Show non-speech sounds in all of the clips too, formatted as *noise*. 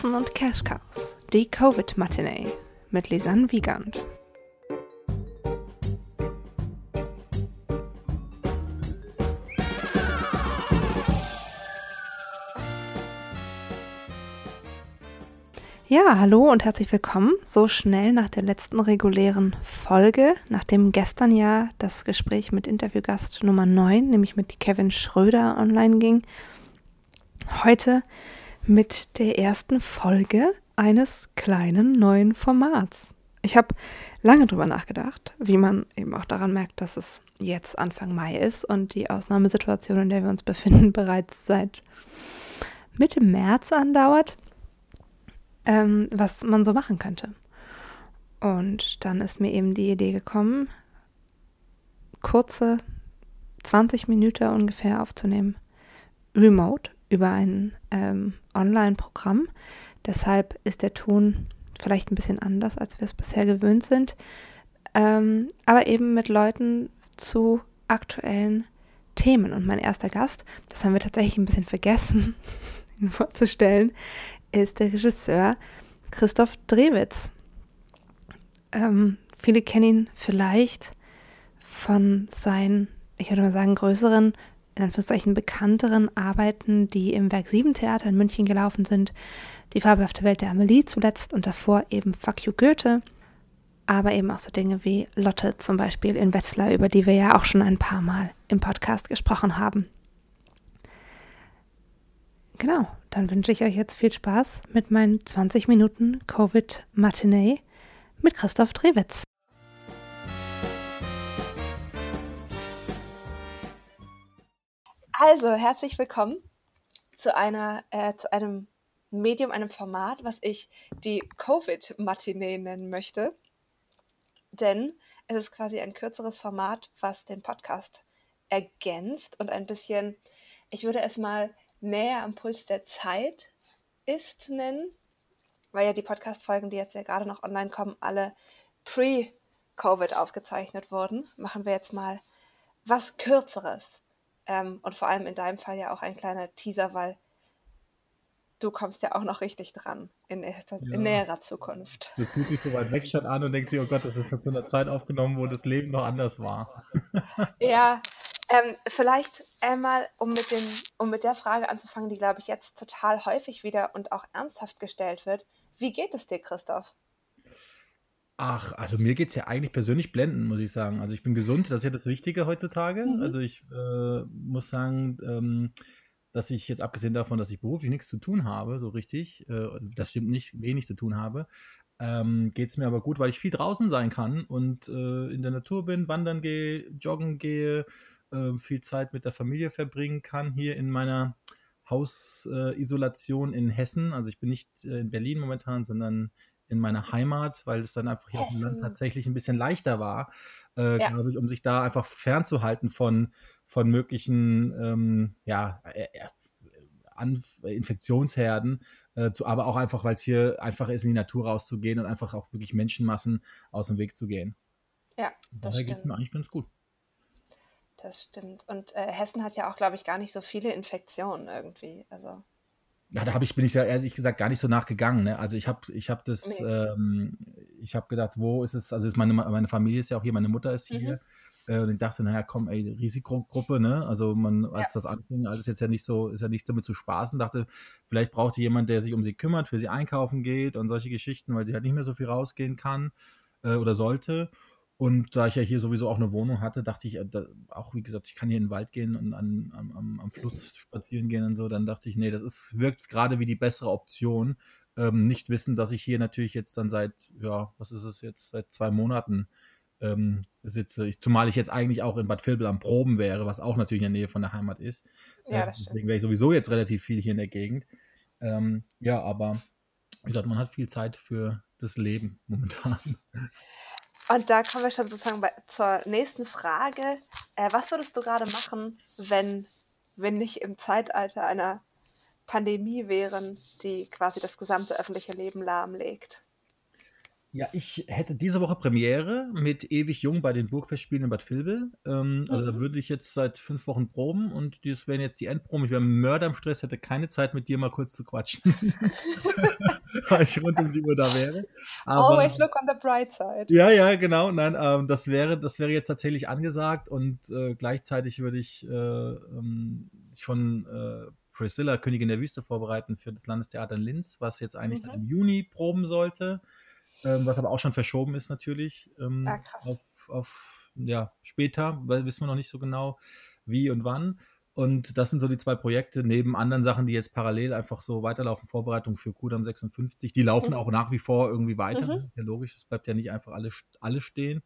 Kerzen und Cash Cows, die Covid-Matinee mit Lisanne Wiegand. Ja, hallo und herzlich willkommen. So schnell nach der letzten regulären Folge, nachdem gestern ja das Gespräch mit Interviewgast Nummer 9, nämlich mit Kevin Schröder, online ging. Heute mit der ersten Folge eines kleinen neuen Formats. Ich habe lange drüber nachgedacht, wie man eben auch daran merkt, dass es jetzt Anfang Mai ist und die Ausnahmesituation, in der wir uns befinden, *laughs* bereits seit Mitte März andauert ähm, was man so machen könnte. Und dann ist mir eben die Idee gekommen, kurze 20 Minuten ungefähr aufzunehmen, remote über ein ähm, Online-Programm. Deshalb ist der Ton vielleicht ein bisschen anders, als wir es bisher gewöhnt sind. Ähm, aber eben mit Leuten zu aktuellen Themen. Und mein erster Gast, das haben wir tatsächlich ein bisschen vergessen, *laughs* ihn vorzustellen, ist der Regisseur Christoph Drewitz. Ähm, viele kennen ihn vielleicht von seinen, ich würde mal sagen, größeren, in Anführungszeichen bekannteren Arbeiten, die im Werk 7 Theater in München gelaufen sind. Die fabelhafte Welt der Amelie zuletzt und davor eben Fuck You Goethe. Aber eben auch so Dinge wie Lotte zum Beispiel in Wetzlar, über die wir ja auch schon ein paar Mal im Podcast gesprochen haben. Genau, dann wünsche ich euch jetzt viel Spaß mit meinen 20 Minuten Covid Matinee mit Christoph Drewitz. Also, herzlich willkommen zu einer äh, zu einem Medium, einem Format, was ich die Covid Matinee nennen möchte. Denn es ist quasi ein kürzeres Format, was den Podcast ergänzt und ein bisschen, ich würde es mal näher am Puls der Zeit ist nennen, weil ja die Podcast-Folgen, die jetzt ja gerade noch online kommen, alle pre-Covid aufgezeichnet wurden, machen wir jetzt mal was Kürzeres. Ähm, und vor allem in deinem Fall ja auch ein kleiner Teaser, weil du kommst ja auch noch richtig dran in, in ja. näherer Zukunft. Das fühlt sich so weit weg schon an und denkt sich, oh Gott, das ist jetzt so eine Zeit aufgenommen, wo das Leben noch anders war. *laughs* ja, ähm, vielleicht einmal, um mit, den, um mit der Frage anzufangen, die, glaube ich, jetzt total häufig wieder und auch ernsthaft gestellt wird. Wie geht es dir, Christoph? Ach, also mir geht es ja eigentlich persönlich blenden, muss ich sagen. Also ich bin gesund, das ist ja das Wichtige heutzutage. Mhm. Also ich äh, muss sagen, ähm, dass ich jetzt abgesehen davon, dass ich beruflich nichts zu tun habe, so richtig, äh, das stimmt nicht, wenig zu tun habe, ähm, geht es mir aber gut, weil ich viel draußen sein kann und äh, in der Natur bin, wandern gehe, joggen gehe, äh, viel Zeit mit der Familie verbringen kann hier in meiner Hausisolation in Hessen. Also ich bin nicht äh, in Berlin momentan, sondern in meiner Heimat, weil es dann einfach hier auf dem Land tatsächlich ein bisschen leichter war, äh, ja. glaube ich, um sich da einfach fernzuhalten von von möglichen ähm, ja, äh, äh, Infektionsherden, äh, zu, aber auch einfach, weil es hier einfach ist, in die Natur rauszugehen und einfach auch wirklich Menschenmassen aus dem Weg zu gehen. Ja, das Daher geht mir eigentlich ganz gut. Das stimmt. Und äh, Hessen hat ja auch, glaube ich, gar nicht so viele Infektionen irgendwie. Also. Ja, da habe ich, bin ich ja ehrlich gesagt gar nicht so nachgegangen. Ne? Also ich habe ich hab das, nee. ähm, ich habe gedacht, wo ist es, also ist meine, meine Familie ist ja auch hier, meine Mutter ist hier. Mhm. Äh, und ich dachte, naja, komm, ey, Risikogruppe, ne? Also man, als ja. das anfing, alles jetzt ja nicht so, ist ja nicht damit zu spaßen, dachte, vielleicht braucht sie jemand, der sich um sie kümmert, für sie einkaufen geht und solche Geschichten, weil sie halt nicht mehr so viel rausgehen kann äh, oder sollte. Und da ich ja hier sowieso auch eine Wohnung hatte, dachte ich, äh, da, auch wie gesagt, ich kann hier in den Wald gehen und an, am, am, Fluss spazieren gehen und so. Dann dachte ich, nee, das ist, wirkt gerade wie die bessere Option. Ähm, nicht wissen, dass ich hier natürlich jetzt dann seit, ja, was ist es jetzt, seit zwei Monaten ähm, sitze. Ich, zumal ich jetzt eigentlich auch in Bad Vilbel am Proben wäre, was auch natürlich in der Nähe von der Heimat ist. Ja, äh, deswegen wäre ich sowieso jetzt relativ viel hier in der Gegend. Ähm, ja, aber wie gesagt, man hat viel Zeit für das Leben momentan. *laughs* Und da kommen wir schon sozusagen bei, zur nächsten Frage. Äh, was würdest du gerade machen, wenn wir nicht im Zeitalter einer Pandemie wären, die quasi das gesamte öffentliche Leben lahmlegt? Ja, ich hätte diese Woche Premiere mit Ewig Jung bei den Burgfestspielen in Bad Vilbel. Ähm, also da Mhm. würde ich jetzt seit fünf Wochen proben und das wären jetzt die Endproben. Ich wäre Mörder im Stress, hätte keine Zeit mit dir mal kurz zu quatschen, *laughs* *laughs* weil ich rund um die Uhr da wäre. Aber Always look on the bright side. ja, ja, genau. Nein, ähm, das wäre, das wäre jetzt tatsächlich angesagt und äh, gleichzeitig würde ich äh, ähm, schon äh, Priscilla, Königin der Wüste, vorbereiten für das Landestheater in Linz, was jetzt eigentlich Mhm. im Juni proben sollte, ähm, was aber auch schon verschoben ist natürlich Ah, ähm, krass. auf, auf ja, später, weil wissen wir noch nicht so genau, wie und wann. Und das sind so die zwei Projekte, neben anderen Sachen, die jetzt parallel einfach so weiterlaufen, Vorbereitung für Kudam 56. Die laufen Mhm. auch nach wie vor irgendwie weiter. Mhm. Ja, logisch, es bleibt ja nicht einfach alles, alles stehen.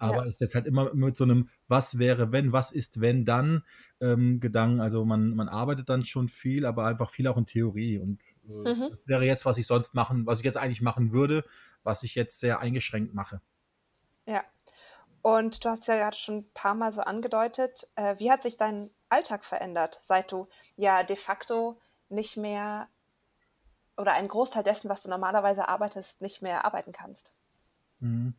Ja. Aber ist jetzt halt immer mit so einem Was wäre, wenn, was ist, wenn, dann ähm, Gedanken. Also man, man arbeitet dann schon viel, aber einfach viel auch in Theorie. Und äh, Mhm. das wäre jetzt, was ich sonst machen, was ich jetzt eigentlich machen würde, was ich jetzt sehr eingeschränkt mache. Ja. Und du hast ja gerade schon ein paar Mal so angedeutet, äh, wie hat sich dein Alltag verändert, seit du ja de facto nicht mehr oder einen Großteil dessen, was du normalerweise arbeitest, nicht mehr arbeiten kannst? Mhm.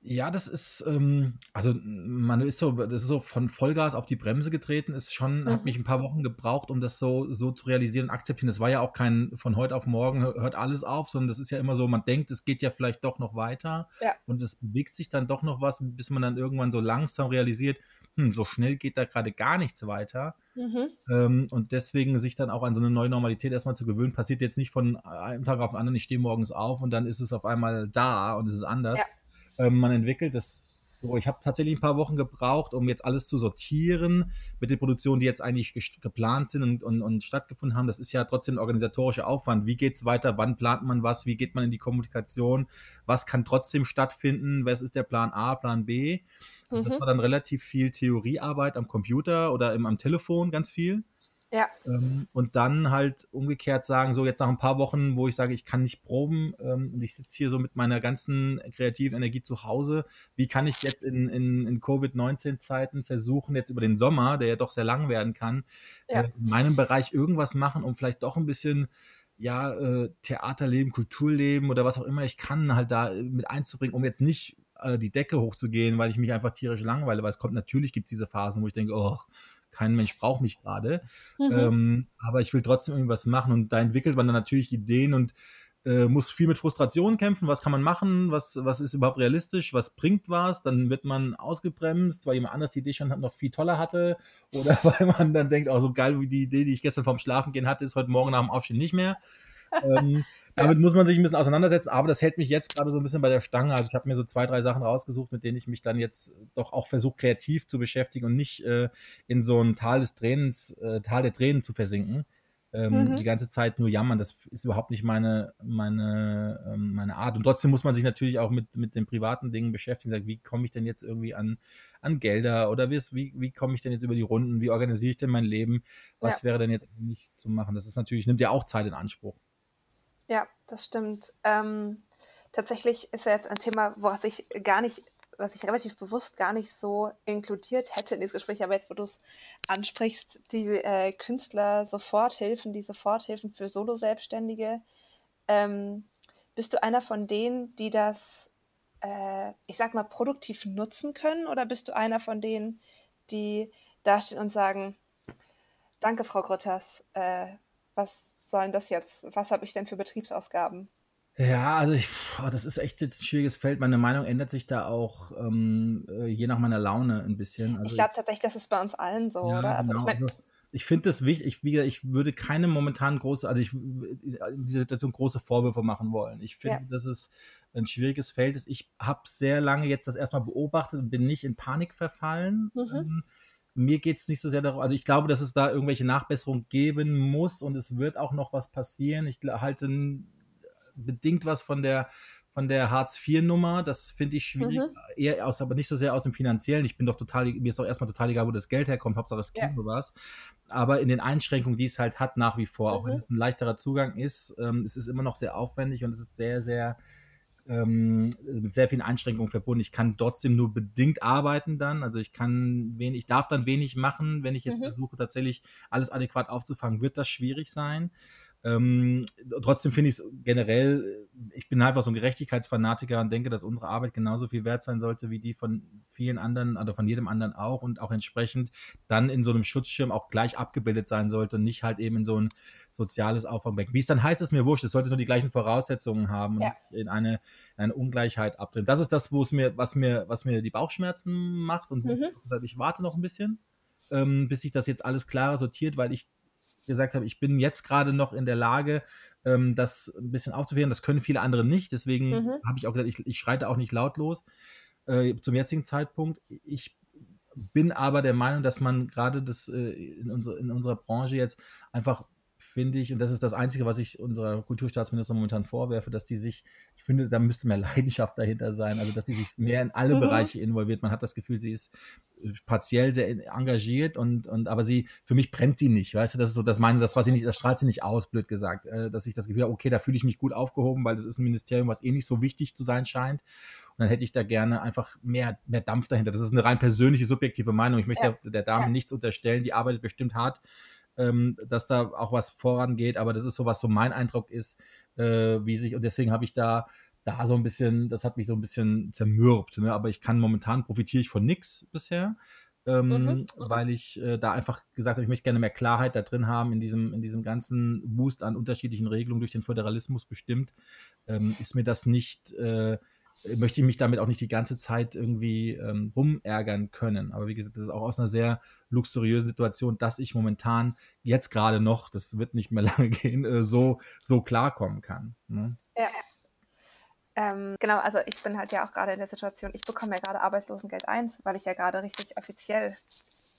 Ja, das ist, ähm, also man ist so, das ist so von Vollgas auf die Bremse getreten, ist schon, hat Mhm. mich ein paar Wochen gebraucht, um das so, so zu realisieren und akzeptieren. Das war ja auch kein von heute auf morgen hö- hört alles auf, sondern das ist ja immer so, man denkt, es geht ja vielleicht doch noch weiter Ja. und es bewegt sich dann doch noch was, bis man dann irgendwann so langsam realisiert, hm, so schnell geht da gerade gar nichts weiter. Mhm. Ähm, und deswegen sich dann auch an so eine neue Normalität erstmal zu gewöhnen, passiert jetzt nicht von einem Tag auf den anderen, ich stehe morgens auf und dann ist es auf einmal da und es ist anders. Ja. Ähm, man entwickelt das so. Ich habe tatsächlich ein paar Wochen gebraucht, um jetzt alles zu sortieren mit den Produktionen, die jetzt eigentlich geplant sind und, und, und stattgefunden haben. Das ist ja trotzdem ein organisatorischer Aufwand. Wie geht es weiter? Wann plant man was? Wie geht man in die Kommunikation? Was kann trotzdem stattfinden? Was ist der Plan A, Plan B? Also das Mhm. war dann relativ viel Theoriearbeit am Computer oder im, am Telefon, ganz viel. Ja. Ähm, und dann halt umgekehrt sagen, so jetzt nach ein paar Wochen, wo ich sage, ich kann nicht proben ähm, und ich sitze hier so mit meiner ganzen kreativen Energie zu Hause, wie kann ich jetzt in, in, in Covid-19-Zeiten versuchen, jetzt über den Sommer, der ja doch sehr lang werden kann, Ja. äh, in meinem Bereich irgendwas machen, um vielleicht doch ein bisschen ja, äh, Theaterleben, Kulturleben oder was auch immer ich kann, halt da äh, mit einzubringen, um jetzt nicht äh, die Decke hochzugehen, weil ich mich einfach tierisch langweile, weil es kommt, natürlich gibt es diese Phasen, wo ich denke, oh, kein Mensch braucht mich gerade. Mhm. Ähm, aber ich will trotzdem irgendwas machen und da entwickelt man dann natürlich Ideen und äh, muss viel mit Frustration kämpfen. Was kann man machen? Was, was ist überhaupt realistisch? Was bringt was? Dann wird man ausgebremst, weil jemand anders die Idee schon noch viel toller hatte. Oder *laughs* weil man dann denkt, auch so geil wie die Idee, die ich gestern vorm Schlafengehen hatte, ist heute Morgen nach dem Aufstehen nicht mehr. Ähm, *laughs* damit muss man sich ein bisschen auseinandersetzen, aber das hält mich jetzt gerade so ein bisschen bei der Stange. Also ich habe mir so zwei, drei Sachen rausgesucht, mit denen ich mich dann jetzt doch auch versuche, kreativ zu beschäftigen und nicht äh, in so ein Tal des Tränens, äh, Tal der Tränen zu versinken. Ähm, Mhm. Die ganze Zeit nur jammern, das ist überhaupt nicht meine, meine, ähm, meine Art. Und trotzdem muss man sich natürlich auch mit, mit den privaten Dingen beschäftigen. Sagen, wie komme ich denn jetzt irgendwie an, an Gelder oder wie, wie, wie komme ich denn jetzt über die Runden? Wie organisiere ich denn mein Leben? Was wäre denn jetzt nicht zu machen? Das ist natürlich, nimmt ja auch Zeit in Anspruch. Ja, das stimmt. Ähm, tatsächlich ist ja jetzt ein Thema, was ich gar nicht, was ich relativ bewusst gar nicht so inkludiert hätte in dieses Gespräch, aber jetzt, wo du es ansprichst, die äh, Künstler-Soforthilfen, die Soforthilfen für Solo-Selbstständige, ähm, bist du einer von denen, die das, äh, ich sag mal, produktiv nutzen können oder bist du einer von denen, die dastehen und sagen, danke, Frau Grütters, äh, was soll denn das jetzt? Was habe ich denn für Betriebsausgaben? Ja, also ich, das ist echt jetzt ein schwieriges Feld. Meine Meinung ändert sich da auch ähm, äh, je nach meiner Laune ein bisschen. Ich Also glaube tatsächlich, das ist bei uns allen so, ja, oder? Also ich genau. Also ich finde das wichtig. Ich, wie ich würde keine momentan große, also ich in dieser Situation große Vorwürfe machen wollen. Ich finde, Ja. dass es ein schwieriges Feld ist. Ich habe sehr lange jetzt das erstmal beobachtet und bin nicht in Panik verfallen. Mhm. Ähm, mir geht es nicht so sehr darum, also ich glaube, dass es da irgendwelche Nachbesserungen geben muss und es wird auch noch was passieren. Ich halte bedingt was von der von der Hartz-IV-Nummer, das finde ich schwierig, Mhm. eher aus, aber nicht so sehr aus dem Finanziellen. Ich bin doch total, mir ist doch erstmal total egal, wo das Geld herkommt, Hauptsache es Ja. gibt was. Aber in den Einschränkungen, die es halt hat, nach wie vor, auch wenn Mhm. es ein leichterer Zugang ist, ähm, es ist immer noch sehr aufwendig und es ist sehr, sehr ähm, mit sehr vielen Einschränkungen verbunden. Ich kann trotzdem nur bedingt arbeiten dann. Also ich kann wenig, ich darf dann wenig machen. Wenn ich jetzt Mhm. versuche, tatsächlich alles adäquat aufzufangen, wird das schwierig sein. Ähm, trotzdem finde ich es generell, ich bin einfach so ein Gerechtigkeitsfanatiker und denke, dass unsere Arbeit genauso viel wert sein sollte wie die von vielen anderen oder von jedem anderen auch und auch entsprechend dann in so einem Schutzschirm auch gleich abgebildet sein sollte und nicht halt eben in so ein soziales Auffangbecken. Wie es dann heißt, ist mir wurscht. Es sollte nur die gleichen Voraussetzungen haben und ja. in eine, eine Ungleichheit abdrehen. Das ist das, wo es mir, was mir, was mir die Bauchschmerzen macht und mhm. ich warte noch ein bisschen, ähm, bis sich das jetzt alles klarer sortiert, weil ich gesagt habe, ich bin jetzt gerade noch in der Lage, ähm, das ein bisschen aufzuwehren. Das können viele andere nicht. Deswegen mhm. habe ich auch gesagt, ich, ich, schreite auch nicht lautlos äh, zum jetzigen Zeitpunkt. Ich bin aber der Meinung, dass man gerade das äh, in, unsere, in unserer Branche jetzt einfach finde ich, und das ist das Einzige, was ich unserer Kulturstaatsminister momentan vorwerfe, dass die sich, ich finde, da müsste mehr *laughs* Leidenschaft dahinter sein, also dass sie sich mehr in alle mhm. Bereiche involviert. Man hat das Gefühl, sie ist äh, partiell sehr engagiert und, und aber sie, für mich brennt sie nicht, weißt du, das ist so, das meine, das, was sie nicht, das strahlt sie nicht aus, blöd gesagt, äh, dass ich das Gefühl habe, okay, da fühle ich mich gut aufgehoben, weil das ist ein Ministerium, was eh nicht so wichtig zu sein scheint. Und dann hätte ich da gerne einfach mehr, mehr Dampf dahinter. Das ist eine rein persönliche, subjektive Meinung. Ich möchte ja. der, der Dame ja. nichts unterstellen, die arbeitet bestimmt hart ähm, dass da auch was vorangeht, aber das ist so, was so mein Eindruck ist, äh, wie sich, und deswegen habe ich da, da so ein bisschen, das hat mich so ein bisschen zermürbt, ne? aber ich kann momentan profitiere ich von nichts bisher. Ähm, mhm, weil ich äh, da einfach gesagt habe, ich möchte gerne mehr Klarheit da drin haben in diesem, in diesem ganzen Boost an unterschiedlichen Regelungen durch den Föderalismus bestimmt, ähm, ist mir das nicht, äh, möchte ich mich damit auch nicht die ganze Zeit irgendwie ähm, rumärgern können. Aber wie gesagt, das ist auch aus einer sehr luxuriösen Situation, dass ich momentan jetzt gerade noch, das wird nicht mehr *laughs* lange gehen, äh, so, so klarkommen kann. Ne? Ja. Ähm, genau, also ich bin halt ja auch gerade in der Situation, ich bekomme ja gerade Arbeitslosengeld 1, weil ich ja gerade richtig offiziell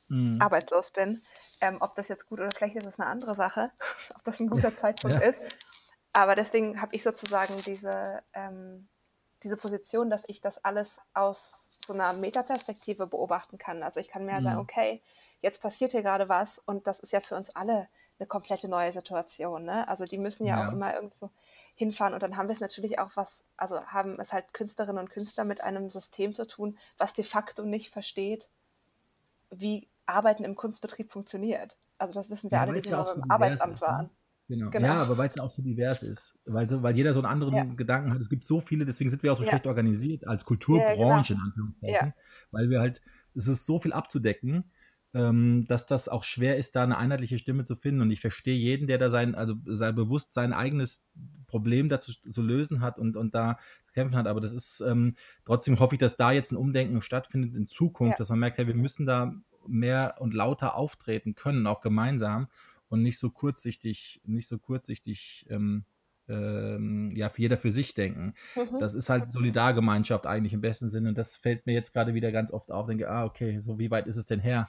mhm. arbeitslos bin. Ähm, ob das jetzt gut oder schlecht ist, ist eine andere Sache. *laughs* ob das ein guter *laughs* Zeitpunkt ja. ist. Aber deswegen habe ich sozusagen diese ähm, diese Position, dass ich das alles aus so einer Metaperspektive beobachten kann. Also ich kann mir halt mhm. sagen, okay, jetzt passiert hier gerade was und das ist ja für uns alle eine komplette neue Situation. Ne? Also die müssen ja, ja, auch immer irgendwo hinfahren und dann haben wir es natürlich auch was, also haben es halt Künstlerinnen und Künstler mit einem System zu tun, was de facto nicht versteht, wie Arbeiten im Kunstbetrieb funktioniert. Also das wissen wir ja, alle, die ja im Arbeitsamt ist, ne? Genau. genau. Ja, aber weil es auch so divers ist. Weil, weil jeder so einen anderen ja. Gedanken hat. Es gibt so viele, deswegen sind wir auch so ja. schlecht organisiert als Kulturbranche, ja, genau. in Anführungszeichen. Weil wir halt, es ist so viel abzudecken, ähm, dass das auch schwer ist, da eine einheitliche Stimme zu finden. Und ich verstehe jeden, der da sein, also sein bewusst sein eigenes Problem dazu zu lösen hat und, und da kämpfen hat. Aber das ist, ähm, trotzdem hoffe ich, dass da jetzt ein Umdenken stattfindet in Zukunft, dass man merkt, hey, wir müssen da mehr und lauter auftreten können, auch gemeinsam und nicht so kurzsichtig, nicht so kurzsichtig, ähm, ähm, ja, für jeder für sich denken. Mhm. Das ist halt Solidargemeinschaft eigentlich im besten Sinne. Und das fällt mir jetzt gerade wieder ganz oft auf. Denke, ah, okay, so wie weit ist es denn her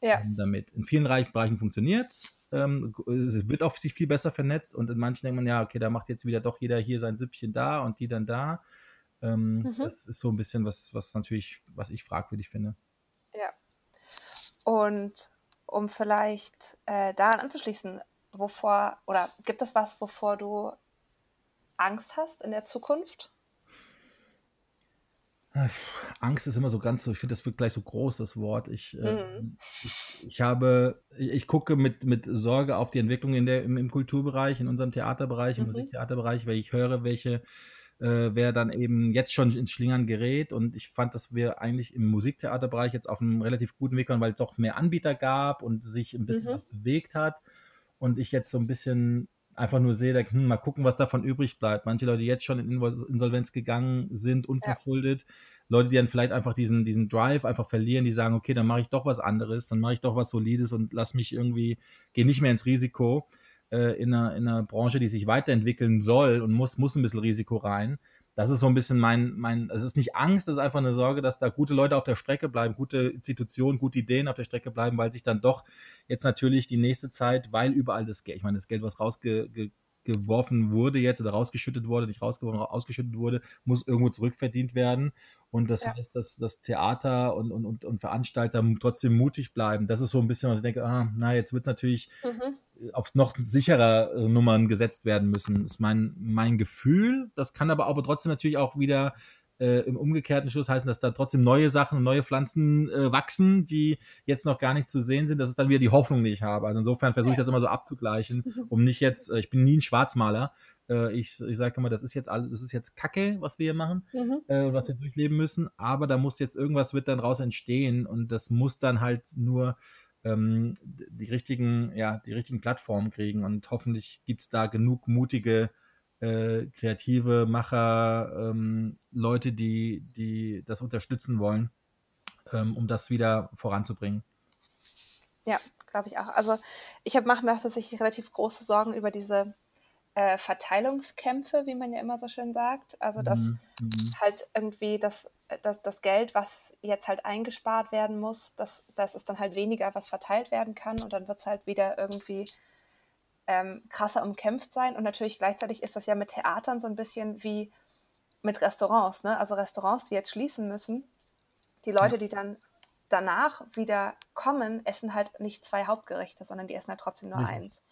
ja. ähm, damit? In vielen Bereichen funktioniert es. Ähm, es wird auch sich viel besser vernetzt und in manchen denkt man, ja, okay, da macht jetzt wieder doch jeder hier sein Süppchen da und die dann da. Ähm, mhm. Das ist so ein bisschen was, was natürlich, was ich fragwürdig finde. Ja. Und um vielleicht äh, daran anzuschließen, wovor oder gibt es was, wovor du Angst hast in der Zukunft? Angst ist immer so ganz so, ich finde, das wird gleich so groß, das Wort. Ich, äh, mhm. ich, ich, habe, ich gucke mit, mit Sorge auf die Entwicklung in der, im, im Kulturbereich, in unserem Theaterbereich, im mhm. Musiktheaterbereich, weil ich höre, welche äh, wer dann eben jetzt schon ins Schlingern gerät. Und ich fand, dass wir eigentlich im Musiktheaterbereich jetzt auf einem relativ guten Weg waren, weil es doch mehr Anbieter gab und sich ein bisschen mhm. was bewegt hat. Und ich jetzt so ein bisschen einfach nur sehe, hm, mal gucken, was davon übrig bleibt. Manche Leute, die jetzt schon in Insolvenz gegangen sind, unverschuldet. Ja. Leute, die dann vielleicht einfach diesen, diesen Drive einfach verlieren, die sagen, okay, dann mache ich doch was anderes, dann mache ich doch was Solides und lass mich irgendwie, gehe nicht mehr ins Risiko äh, in, einer, in einer Branche, die sich weiterentwickeln soll und muss, muss ein bisschen Risiko rein. Das ist so ein bisschen mein, mein, es ist nicht Angst, es ist einfach eine Sorge, dass da gute Leute auf der Strecke bleiben, gute Institutionen, gute Ideen auf der Strecke bleiben, weil sich dann doch jetzt natürlich die nächste Zeit, weil überall das Geld, ich meine, das Geld, was rausge, geworfen wurde jetzt oder rausgeschüttet wurde, nicht rausgeworfen, ausgeschüttet wurde, muss irgendwo zurückverdient werden. Und das ja. heißt, dass das Theater und, und, und, Veranstalter trotzdem mutig bleiben. Das ist so ein bisschen, was ich denke, ah, na, jetzt wird es natürlich mhm. auf noch sicherer äh, Nummern gesetzt werden müssen, ist mein, mein Gefühl. Das kann aber, aber trotzdem natürlich auch wieder äh, im umgekehrten Schluss heißen, dass da trotzdem neue Sachen und neue Pflanzen äh, wachsen, die jetzt noch gar nicht zu sehen sind. Das ist dann wieder die Hoffnung, die ich habe. Also insofern versuche ich das immer so abzugleichen, *laughs* um nicht jetzt, äh, ich bin nie ein Schwarzmaler. Äh, ich ich sage immer, das ist jetzt alles, das ist jetzt Kacke, was wir hier machen, mhm. äh, was wir durchleben müssen, aber da muss jetzt irgendwas wird dann raus entstehen und das muss dann halt nur ähm, die richtigen, ja, die richtigen Plattformen kriegen und hoffentlich gibt es da genug mutige äh, kreative Macher, ähm, Leute, die, die das unterstützen wollen, ähm, um das wieder voranzubringen. Ja, glaube ich auch. Also ich mache mir auch tatsächlich relativ große Sorgen über diese äh, Verteilungskämpfe, wie man ja immer so schön sagt. Also dass mhm. mhm. halt irgendwie das, das, das Geld, was jetzt halt eingespart werden muss, dass das ist dann halt weniger, was verteilt werden kann und dann wird es halt wieder irgendwie ähm, krasser umkämpft sein. Und natürlich gleichzeitig ist das ja mit Theatern so ein bisschen wie mit Restaurants. Ne? Also Restaurants, die jetzt schließen müssen, die Leute, die dann danach wieder kommen, essen halt nicht zwei Hauptgerichte, sondern die essen halt trotzdem nur mhm. eins.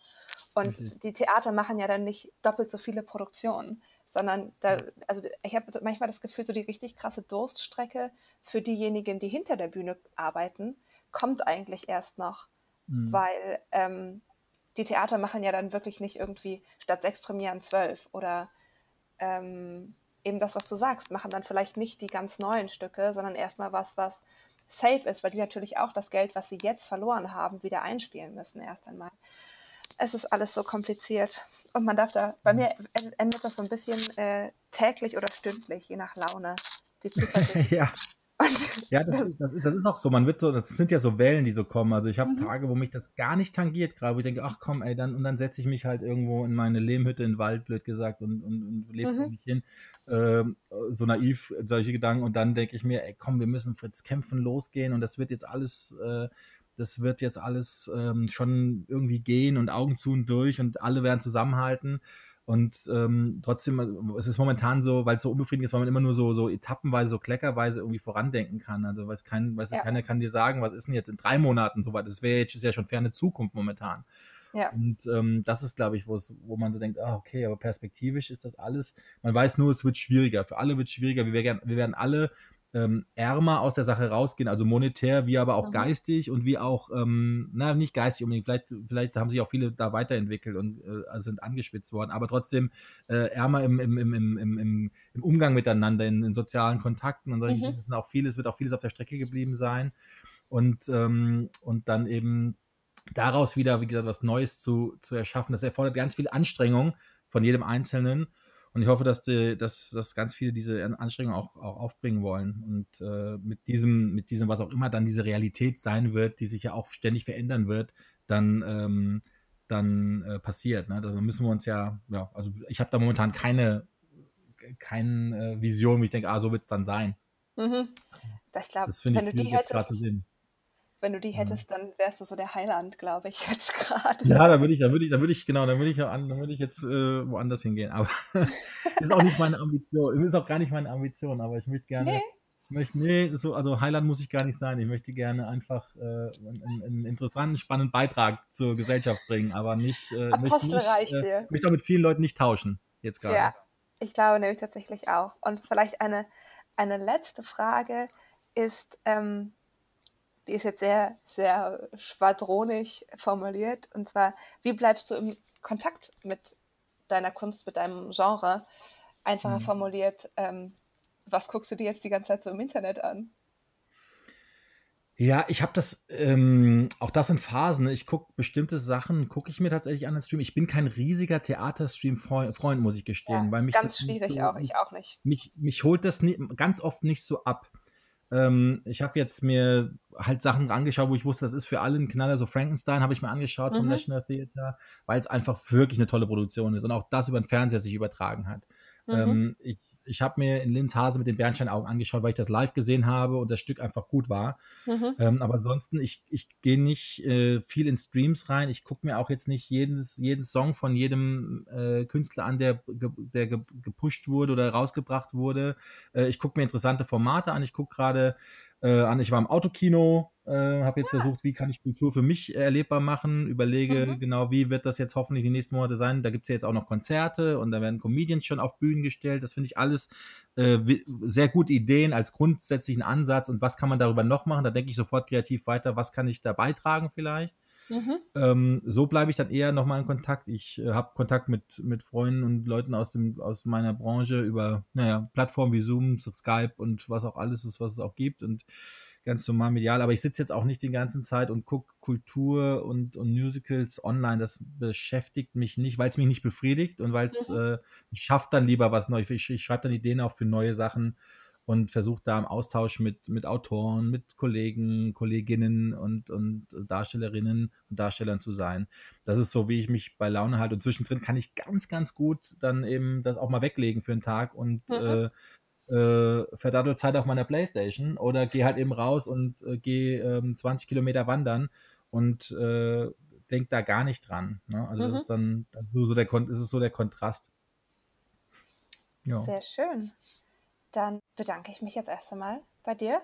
Und mhm. die Theater machen ja dann nicht doppelt so viele Produktionen, sondern da, also ich habe manchmal das Gefühl, so die richtig krasse Durststrecke für diejenigen, die hinter der Bühne arbeiten, kommt eigentlich erst noch, mhm. weil ähm, die Theater machen ja dann wirklich nicht irgendwie statt sechs Premieren zwölf oder ähm, eben das, was du sagst, machen dann vielleicht nicht die ganz neuen Stücke, sondern erstmal was, was safe ist, weil die natürlich auch das Geld, was sie jetzt verloren haben, wieder einspielen müssen erst einmal. Es ist alles so kompliziert und man darf da, bei mir endet das so ein bisschen äh, täglich oder stündlich, je nach Laune, die Zuversicht. *laughs* ja. Und ja, das, das, das, ist auch so. Man wird so, das sind ja so Wellen, die so kommen. Also ich habe mhm. Tage, wo mich das gar nicht tangiert, gerade wo ich denke, ach komm, ey, dann und dann setze ich mich halt irgendwo in meine Lehmhütte in den Wald, blöd gesagt, und, und, und lebe mhm. mich hin. Ähm, so naiv, solche Gedanken. Und dann denke ich mir, ey, komm, wir müssen Fritz kämpfen losgehen und das wird jetzt alles. Äh, das wird jetzt alles ähm, schon irgendwie gehen und Augen zu und durch und alle werden zusammenhalten. Und ähm, trotzdem, also, es ist momentan so, weil es so unbefriedigend ist, weil man immer nur so, so etappenweise, so kleckerweise irgendwie vorandenken kann. Also weiß kein, weiß ja. keiner kann dir sagen, was ist denn jetzt in drei Monaten so weit. Das wäre jetzt ist ja schon ferne Zukunft momentan. Ja. Und ähm, das ist, glaube ich, wo man so denkt, ah, okay, aber perspektivisch ist das alles. Man weiß nur, es wird schwieriger. Für alle wird es schwieriger. Wir werden, wir werden alle ähm, ärmer aus der Sache rausgehen, also monetär, wie aber auch mhm. geistig und wie auch, ähm, na, nicht geistig unbedingt, vielleicht, vielleicht haben sich auch viele da weiterentwickelt und äh, sind angespitzt worden, aber trotzdem äh, ärmer im, im, im, im, im, im Umgang miteinander, in, in sozialen Kontakten und solchen mhm. auch vieles, wird auch vieles auf der Strecke geblieben sein. Und, ähm, und dann eben daraus wieder, wie gesagt, was Neues zu, zu erschaffen. Das erfordert ganz viel Anstrengung von jedem Einzelnen. Und ich hoffe, dass, die, dass, dass ganz viele diese Anstrengungen auch, auch aufbringen wollen. Und äh, mit diesem, mit diesem, was auch immer dann diese Realität sein wird, die sich ja auch ständig verändern wird, dann, ähm, dann äh, passiert. Ne? Da müssen wir uns ja, ja, also ich habe da momentan keine, keine äh, Vision, wie ich denke, ah, so wird es dann sein. Mhm. Ich glaube, wenn ich, du die hättest, wenn du die hättest, dann wärst du so der Heiland, glaube ich, *laughs* jetzt gerade. Ja, da würde ich, da würde ich, da würde ich, genau, da würde ich, würde ich jetzt äh, woanders hingehen. Aber *laughs* ist auch nicht meine Ambition. Ist auch gar nicht meine Ambition, aber ich möchte gerne. Nee. Möchte, nee, so, also Heiland muss ich gar nicht sein. Ich möchte gerne einfach äh, einen, einen, interessanten, spannenden Beitrag zur Gesellschaft bringen, aber nicht. Äh, Apostel nicht, reicht äh, dir. Ich möchte auch mit vielen Leuten nicht tauschen, jetzt gerade. Ja, ich glaube nämlich tatsächlich auch. Und vielleicht eine, eine letzte Frage ist, ähm, die ist jetzt sehr, sehr schwadronig formuliert. Und zwar, wie bleibst du im Kontakt mit deiner Kunst, mit deinem Genre? Einfacher mhm. formuliert, ähm, was guckst du dir jetzt die ganze Zeit so im Internet an? Ja, ich habe das, ähm, auch das in Phasen. Ne? Ich gucke bestimmte Sachen, gucke ich mir tatsächlich an den Stream. Ich bin kein riesiger Theaterstream-Freund, muss ich gestehen. Ja, weil mich ganz schwierig so, auch, ich auch nicht. Mich, mich holt das nie, ganz oft nicht so ab. Ähm, ich habe jetzt mir halt Sachen angeschaut, wo ich wusste, das ist für alle ein Knaller. So Frankenstein habe ich mir angeschaut mhm. vom National Theater, weil es einfach wirklich eine tolle Produktion ist und auch das über den Fernseher sich übertragen hat. Mhm. Ähm, ich ich habe mir in Linz Hase mit den Bernsteinaugen angeschaut, weil ich das live gesehen habe und das Stück einfach gut war. Mhm. Ähm, aber ansonsten, ich, ich gehe nicht äh, viel in Streams rein. Ich gucke mir auch jetzt nicht jedes, jeden Song von jedem äh, Künstler an, der, der gepusht wurde oder rausgebracht wurde. Äh, ich gucke mir interessante Formate an. Ich gucke gerade äh, an, ich war im Autokino Äh, habe jetzt versucht, wie kann ich Kultur für mich erlebbar machen, überlege Mhm. genau, wie wird das jetzt hoffentlich die nächsten Monate sein. Da gibt es ja jetzt auch noch Konzerte und da werden Comedians schon auf Bühnen gestellt. Das finde ich alles äh, sehr gute Ideen als grundsätzlichen Ansatz und was kann man darüber noch machen? Da denke ich sofort kreativ weiter, was kann ich da beitragen vielleicht? Mhm. Ähm, so bleibe ich dann eher nochmal in Kontakt. Ich äh, habe Kontakt mit, mit Freunden und Leuten aus, dem, aus meiner Branche über naja, Plattformen wie Zoom, Skype und was auch alles ist, was es auch gibt und ganz normal medial. Aber ich sitze jetzt auch nicht die ganze Zeit und gucke Kultur und, und Musicals online. Das beschäftigt mich nicht, weil es mich nicht befriedigt und weil es, Mhm. äh, ich schaffe dann lieber was Neues. Ich, ich schreibe dann Ideen auch für neue Sachen und versuche da im Austausch mit, mit Autoren, mit Kollegen, Kolleginnen und, und Darstellerinnen und Darstellern zu sein. Das ist so, wie ich mich bei Laune halte. Und zwischendrin kann ich ganz, ganz gut dann eben das auch mal weglegen für einen Tag und Mhm. äh, äh, verdaddel Zeit auf meiner Playstation oder gehe halt eben raus und äh, gehe ähm, 20 Kilometer wandern und äh, denk da gar nicht dran. Ne? Also das Mhm. ist dann das ist so der, das ist so der Kontrast. Ja. Sehr schön. Dann bedanke ich mich jetzt erst einmal bei dir.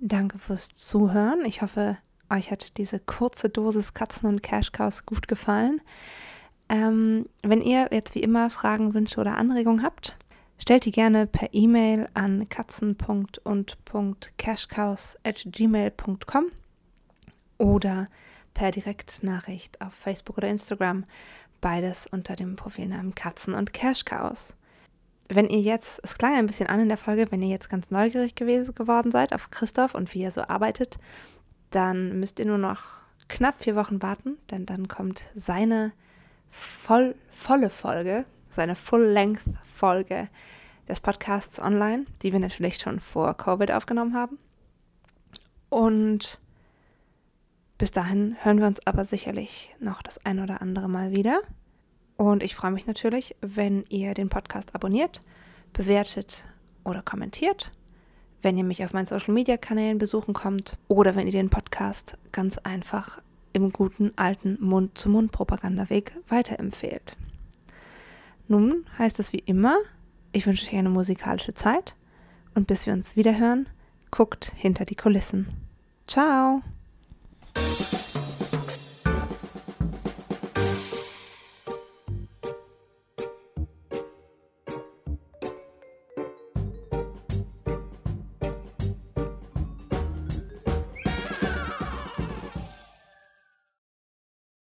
Danke fürs Zuhören. Ich hoffe, euch hat diese kurze Dosis Katzen und Cash Cows gut gefallen. Ähm, wenn ihr jetzt wie immer Fragen, Wünsche oder Anregungen habt, stellt die gerne per E-Mail an katzen.und.cashcows.gmail.com oder per Direktnachricht auf Facebook oder Instagram, beides unter dem Profilnamen Katzen und Cash Cows. Wenn ihr jetzt, es klang ein bisschen an in der Folge, wenn ihr jetzt ganz neugierig gewesen, geworden seid auf Christoph und wie er so arbeitet, dann müsst ihr nur noch knapp vier Wochen warten, denn dann kommt seine voll, volle Folge, seine Full-Length-Folge des Podcasts online, die wir natürlich schon vor Covid aufgenommen haben. Und bis dahin hören wir uns aber sicherlich noch das ein oder andere Mal wieder. Und ich freue mich natürlich, wenn ihr den Podcast abonniert, bewertet oder kommentiert, wenn ihr mich auf meinen Social-Media-Kanälen besuchen kommt oder wenn ihr den Podcast ganz einfach im guten alten Mund-zu-Mund-Propagandaweg weiterempfehlt. Nun heißt es wie immer, ich wünsche euch eine musikalische Zeit und bis wir uns wiederhören, guckt hinter die Kulissen. Ciao!